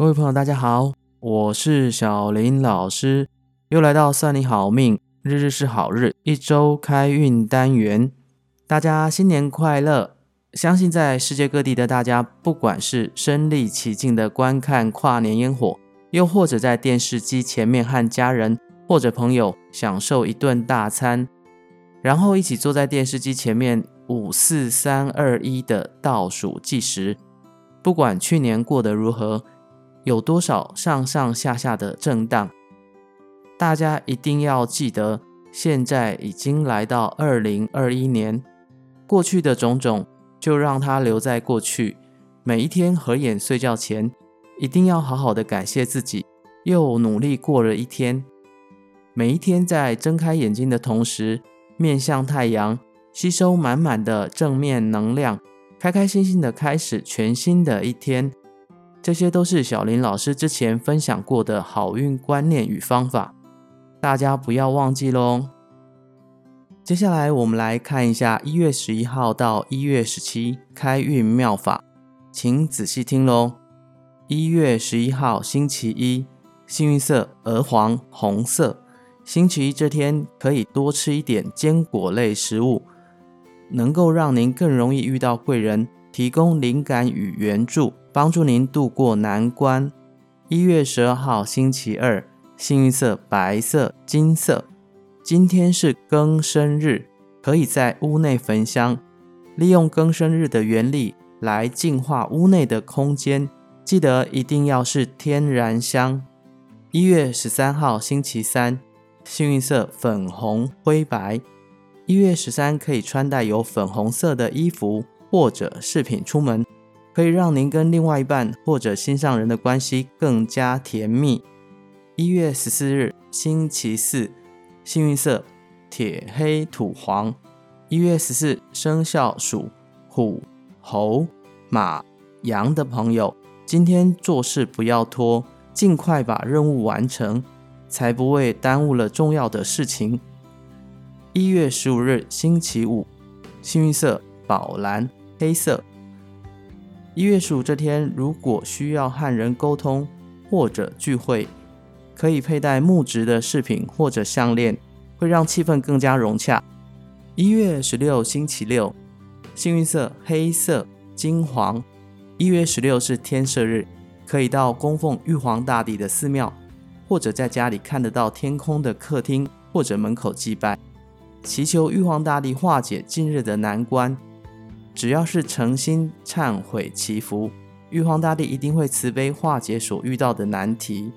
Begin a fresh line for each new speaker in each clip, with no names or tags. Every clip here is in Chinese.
各位朋友，大家好，我是小林老师，又来到算你好命，日日是好日，一周开运单元，大家新年快乐！相信在世界各地的大家，不管是身临其境的观看跨年烟火，又或者在电视机前面和家人或者朋友享受一顿大餐，然后一起坐在电视机前面五四三二一的倒数计时，不管去年过得如何。有多少上上下下的震荡？大家一定要记得，现在已经来到二零二一年，过去的种种就让它留在过去。每一天合眼睡觉前，一定要好好的感谢自己，又努力过了一天。每一天在睁开眼睛的同时，面向太阳，吸收满满的正面能量，开开心心的开始全新的一天。这些都是小林老师之前分享过的好运观念与方法，大家不要忘记喽。接下来我们来看一下一月十一号到一月十七开运妙法，请仔细听喽。一月十一号星期一，幸运色鹅黄红色。星期一这天可以多吃一点坚果类食物，能够让您更容易遇到贵人，提供灵感与援助。帮助您度过难关。一月十二号星期二，幸运色白色、金色。今天是庚生日，可以在屋内焚香，利用庚生日的原理来净化屋内的空间。记得一定要是天然香。一月十三号星期三，幸运色粉红、灰白。一月十三可以穿戴有粉红色的衣服或者饰品出门。可以让您跟另外一半或者心上人的关系更加甜蜜。一月十四日，星期四，幸运色铁黑土黄。一月十四生肖属虎、猴、马、羊的朋友，今天做事不要拖，尽快把任务完成，才不会耽误了重要的事情。一月十五日，星期五，幸运色宝蓝、黑色。一月十五这天，如果需要和人沟通或者聚会，可以佩戴木质的饰品或者项链，会让气氛更加融洽。一月十六星期六，幸运色黑色、金黄。一月十六是天赦日，可以到供奉玉皇大帝的寺庙，或者在家里看得到天空的客厅或者门口祭拜，祈求玉皇大帝化解近日的难关。只要是诚心忏悔祈福，玉皇大帝一定会慈悲化解所遇到的难题。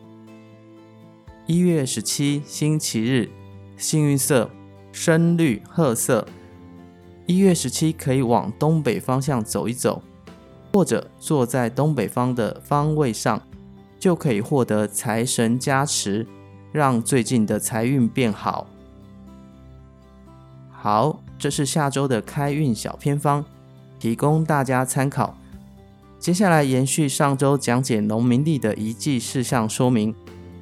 一月十七星期日，幸运色深绿褐色。一月十七可以往东北方向走一走，或者坐在东北方的方位上，就可以获得财神加持，让最近的财运变好。好，这是下周的开运小偏方。提供大家参考。接下来延续上周讲解农民历的一记事项说明，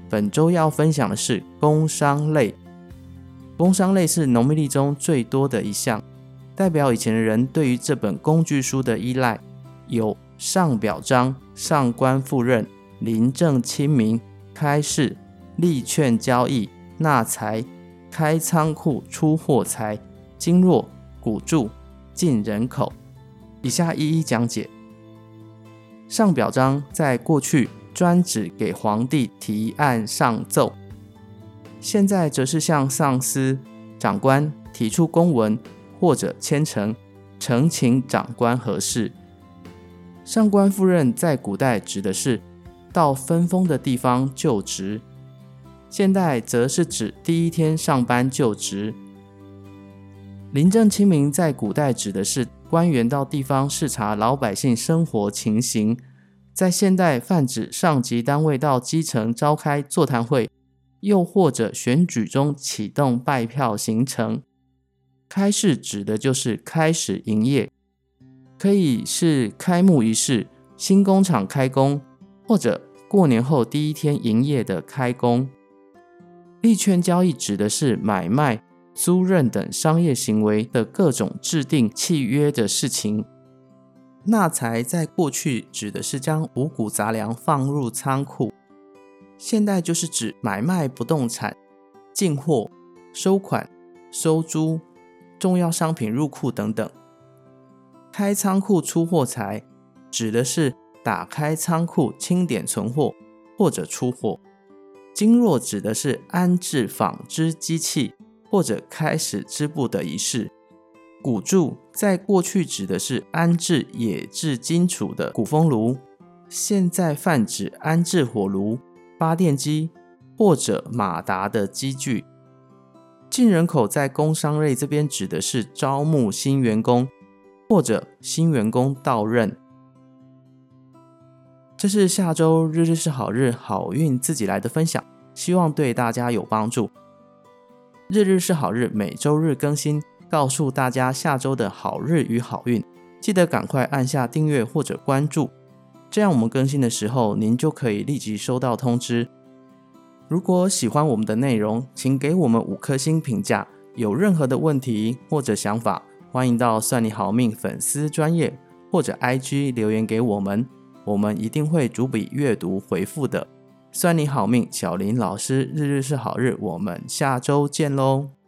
本周要分享的是工商类。工商类是农民历中最多的一项，代表以前的人对于这本工具书的依赖，有上表彰、上官赴任、临政亲民、开市、立券交易、纳财、开仓库出货财、经络、古注、进人口。以下一一讲解。上表彰在过去专指给皇帝提案上奏，现在则是向上司、长官提出公文或者签呈，呈请长官核示。上官夫人在古代指的是到分封的地方就职，现代则是指第一天上班就职。临政亲民在古代指的是。官员到地方视察老百姓生活情形，在现代泛指上级单位到基层召开座谈会，又或者选举中启动拜票行程。开市指的就是开始营业，可以是开幕仪式、新工厂开工，或者过年后第一天营业的开工。利券交易指的是买卖。租赁等商业行为的各种制定契约的事情。纳财在过去指的是将五谷杂粮放入仓库，现代就是指买卖不动产、进货、收款、收租、重要商品入库等等。开仓库出货财指的是打开仓库清点存货或者出货。经络指的是安置纺织机器或者开始织布的仪式。古柱在过去指的是安置冶制金属的鼓风炉，现在泛指安置火炉、发电机或者马达的机具。进人口在工商类这边指的是招募新员工或者新员工到任。这是下周日日是好日好运自己来的分享，希望对大家有帮助。日日是好日，每周日更新。告诉大家下周的好日与好运，记得赶快按下订阅或者关注，这样我们更新的时候，您就可以立即收到通知。如果喜欢我们的内容，请给我们五颗星评价。有任何的问题或者想法，欢迎到算你好命粉丝专业或者 IG 留言给我们，我们一定会逐笔阅读回复的。算你好命，小林老师日日是好日，我们下周见喽。